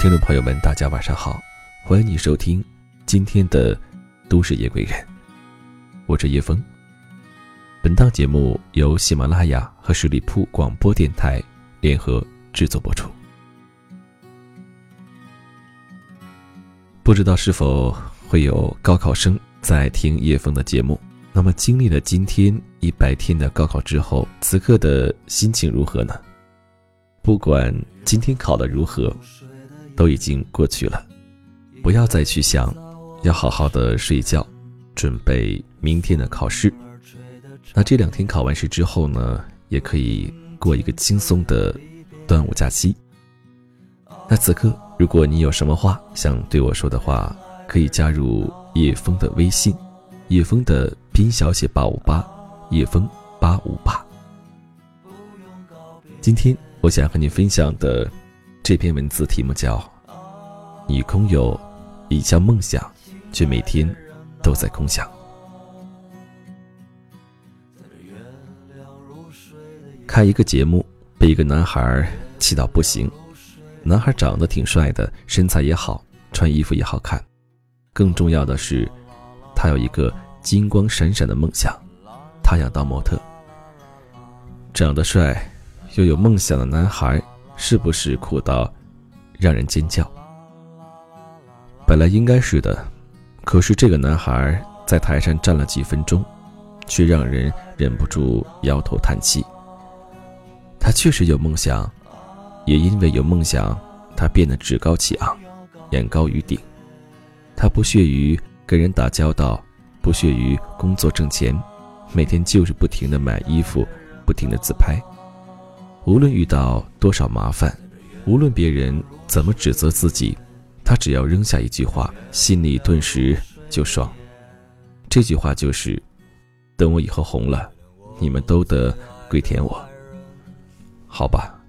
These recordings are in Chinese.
听众朋友们，大家晚上好，欢迎你收听今天的《都市夜归人》，我是叶峰。本档节目由喜马拉雅和十里铺广播电台联合制作播出。不知道是否会有高考生在听叶峰的节目？那么，经历了今天一百天的高考之后，此刻的心情如何呢？不管今天考的如何，都已经过去了，不要再去想，要好好的睡觉，准备明天的考试。那这两天考完试之后呢，也可以过一个轻松的端午假期。那此刻，如果你有什么话想对我说的话，可以加入叶枫的微信，叶枫的拼小写八五八，叶枫八五八。今天。我想和你分享的这篇文字题目叫“你空有一项梦想，却每天都在空想”。看一个节目，被一个男孩气到不行。男孩长得挺帅的，身材也好，穿衣服也好看。更重要的是，他有一个金光闪闪的梦想，他想当模特。长得帅。又有梦想的男孩，是不是苦到让人尖叫？本来应该是的，可是这个男孩在台上站了几分钟，却让人忍不住摇头叹气。他确实有梦想，也因为有梦想，他变得趾高气昂，眼高于顶。他不屑于跟人打交道，不屑于工作挣钱，每天就是不停的买衣服，不停的自拍。无论遇到多少麻烦，无论别人怎么指责自己，他只要扔下一句话，心里顿时就爽。这句话就是：“等我以后红了，你们都得跪舔我。”好吧，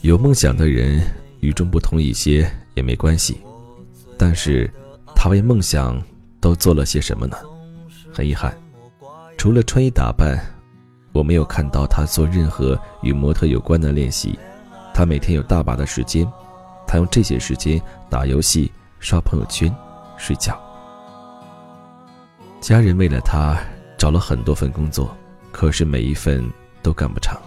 有梦想的人与众不同一些也没关系，但是他为梦想都做了些什么呢？很遗憾，除了穿衣打扮。我没有看到他做任何与模特有关的练习，他每天有大把的时间，他用这些时间打游戏、刷朋友圈、睡觉。家人为了他找了很多份工作，可是每一份都干不长，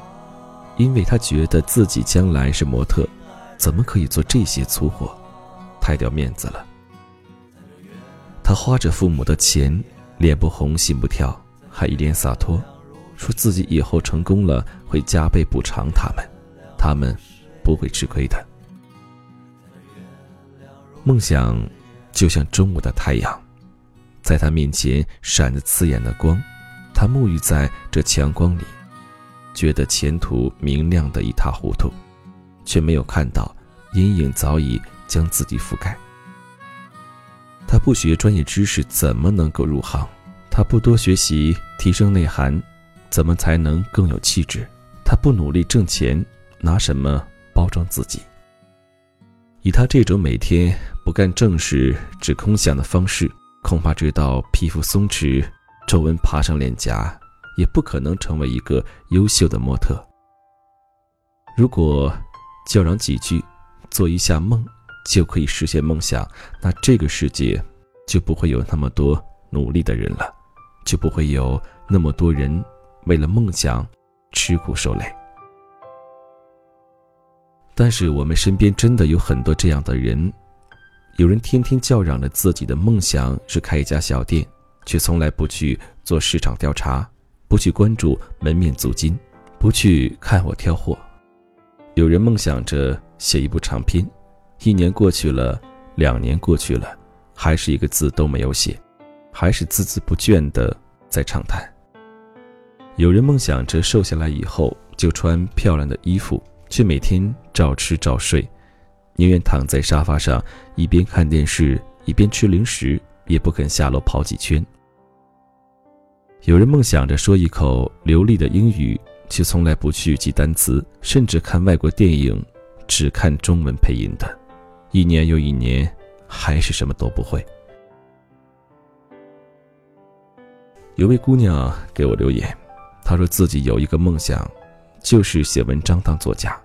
因为他觉得自己将来是模特，怎么可以做这些粗活，太掉面子了。他花着父母的钱，脸不红心不跳，还一脸洒脱。说自己以后成功了会加倍补偿他们，他们不会吃亏的。梦想就像中午的太阳，在他面前闪着刺眼的光，他沐浴在这强光里，觉得前途明亮的一塌糊涂，却没有看到阴影早已将自己覆盖。他不学专业知识，怎么能够入行？他不多学习，提升内涵。怎么才能更有气质？他不努力挣钱，拿什么包装自己？以他这种每天不干正事、只空想的方式，恐怕直到皮肤松弛、皱纹爬上脸颊，也不可能成为一个优秀的模特。如果叫嚷几句、做一下梦就可以实现梦想，那这个世界就不会有那么多努力的人了，就不会有那么多人。为了梦想，吃苦受累。但是我们身边真的有很多这样的人，有人天天叫嚷着自己的梦想是开一家小店，却从来不去做市场调查，不去关注门面租金，不去看我挑货。有人梦想着写一部长篇，一年过去了，两年过去了，还是一个字都没有写，还是孜孜不倦的在畅谈。有人梦想着瘦下来以后就穿漂亮的衣服，却每天照吃照睡，宁愿躺在沙发上一边看电视一边吃零食，也不肯下楼跑几圈。有人梦想着说一口流利的英语，却从来不去记单词，甚至看外国电影只看中文配音的，一年又一年，还是什么都不会。有位姑娘给我留言。他说自己有一个梦想，就是写文章当作家。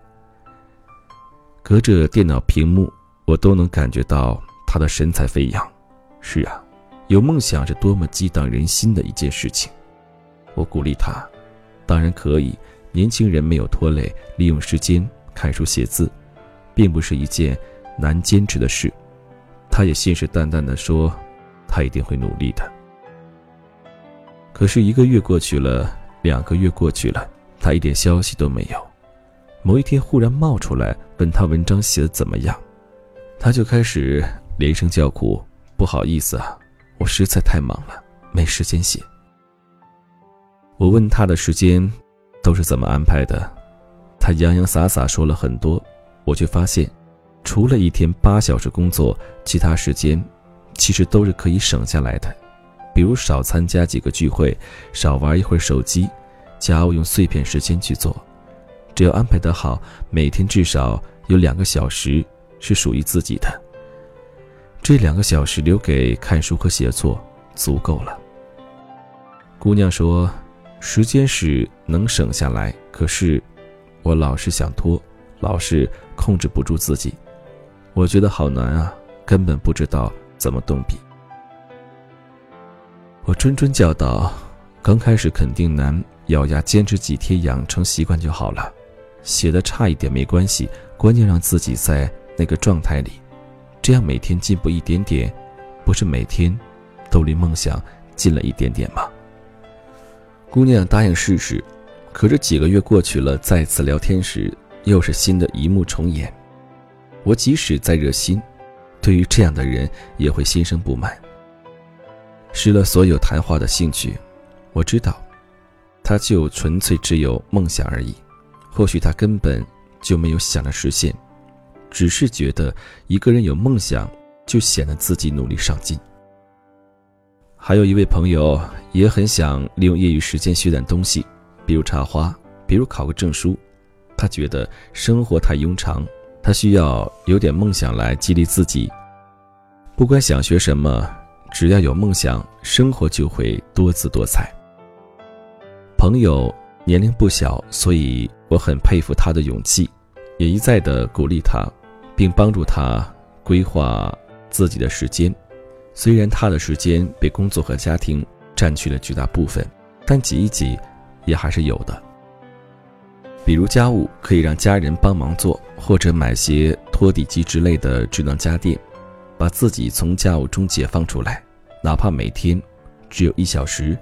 隔着电脑屏幕我都能感觉到他的神采飞扬。是啊，有梦想是多么激荡人心的一件事情。我鼓励他，当然可以。年轻人没有拖累，利用时间看书写字，并不是一件难坚持的事。他也信誓旦旦地说，他一定会努力的。可是一个月过去了，两个月过去了，他一点消息都没有。某一天忽然冒出来问他文章写的怎么样，他就开始连声叫苦：“不好意思啊，我实在太忙了，没时间写。”我问他的时间都是怎么安排的，他洋洋洒洒说了很多，我却发现，除了一天八小时工作，其他时间其实都是可以省下来的。比如少参加几个聚会，少玩一会儿手机，家务用碎片时间去做，只要安排得好，每天至少有两个小时是属于自己的。这两个小时留给看书和写作足够了。姑娘说：“时间是能省下来，可是我老是想拖，老是控制不住自己，我觉得好难啊，根本不知道怎么动笔。”我谆谆教导，刚开始肯定难，咬牙坚持几天，养成习惯就好了。写的差一点没关系，关键让自己在那个状态里，这样每天进步一点点，不是每天都离梦想近了一点点吗？姑娘答应试试，可这几个月过去了，再次聊天时，又是新的一幕重演。我即使再热心，对于这样的人也会心生不满。失了所有谈话的兴趣，我知道，他就纯粹只有梦想而已。或许他根本就没有想着实现，只是觉得一个人有梦想就显得自己努力上进。还有一位朋友也很想利用业余时间学点东西，比如插花，比如考个证书。他觉得生活太庸常，他需要有点梦想来激励自己。不管想学什么。只要有梦想，生活就会多姿多彩。朋友年龄不小，所以我很佩服他的勇气，也一再的鼓励他，并帮助他规划自己的时间。虽然他的时间被工作和家庭占据了绝大部分，但挤一挤也还是有的。比如家务可以让家人帮忙做，或者买些拖地机之类的智能家电。把自己从家务中解放出来，哪怕每天只有一小时，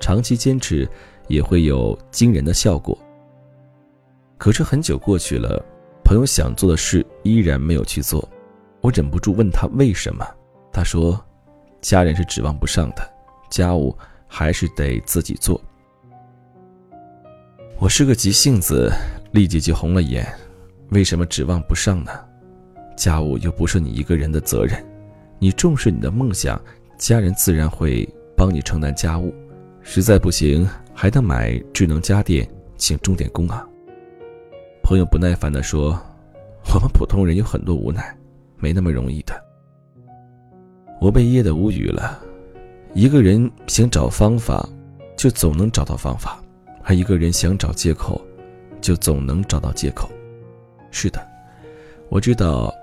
长期坚持也会有惊人的效果。可是很久过去了，朋友想做的事依然没有去做，我忍不住问他为什么。他说：“家人是指望不上的，家务还是得自己做。”我是个急性子，立即就红了眼。为什么指望不上呢？家务又不是你一个人的责任，你重视你的梦想，家人自然会帮你承担家务。实在不行，还得买智能家电，请钟点工啊。朋友不耐烦地说：“我们普通人有很多无奈，没那么容易的。”我被噎得无语了。一个人想找方法，就总能找到方法；而一个人想找借口，就总能找到借口。是的，我知道。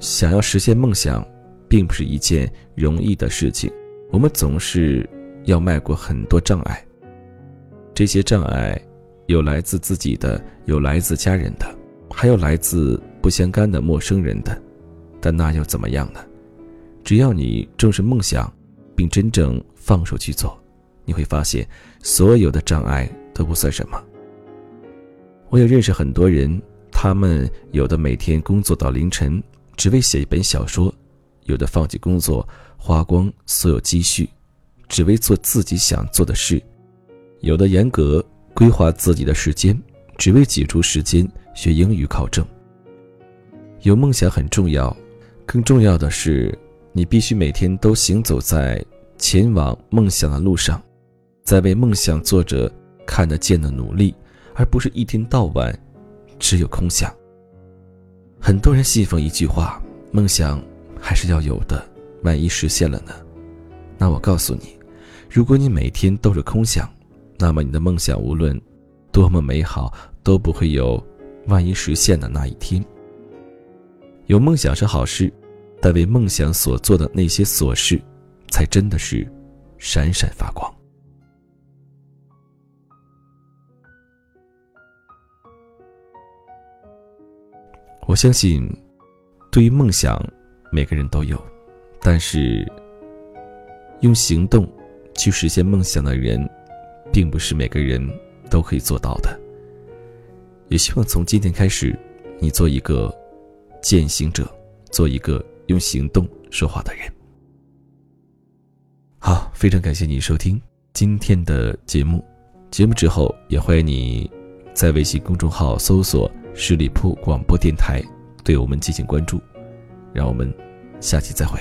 想要实现梦想，并不是一件容易的事情。我们总是要迈过很多障碍。这些障碍，有来自自己的，有来自家人的，还有来自不相干的陌生人的。但那又怎么样呢？只要你正视梦想，并真正放手去做，你会发现，所有的障碍都不算什么。我也认识很多人，他们有的每天工作到凌晨。只为写一本小说，有的放弃工作，花光所有积蓄，只为做自己想做的事；有的严格规划自己的时间，只为挤出时间学英语考证。有梦想很重要，更重要的是，你必须每天都行走在前往梦想的路上，在为梦想做着看得见的努力，而不是一天到晚只有空想。很多人信奉一句话：“梦想还是要有的，万一实现了呢？”那我告诉你，如果你每天都是空想，那么你的梦想无论多么美好，都不会有万一实现的那一天。有梦想是好事，但为梦想所做的那些琐事，才真的是闪闪发光。我相信，对于梦想，每个人都有，但是用行动去实现梦想的人，并不是每个人都可以做到的。也希望从今天开始，你做一个践行者，做一个用行动说话的人。好，非常感谢你收听今天的节目。节目之后，也欢迎你在微信公众号搜索。十里铺广播电台，对我们进行关注，让我们下期再会。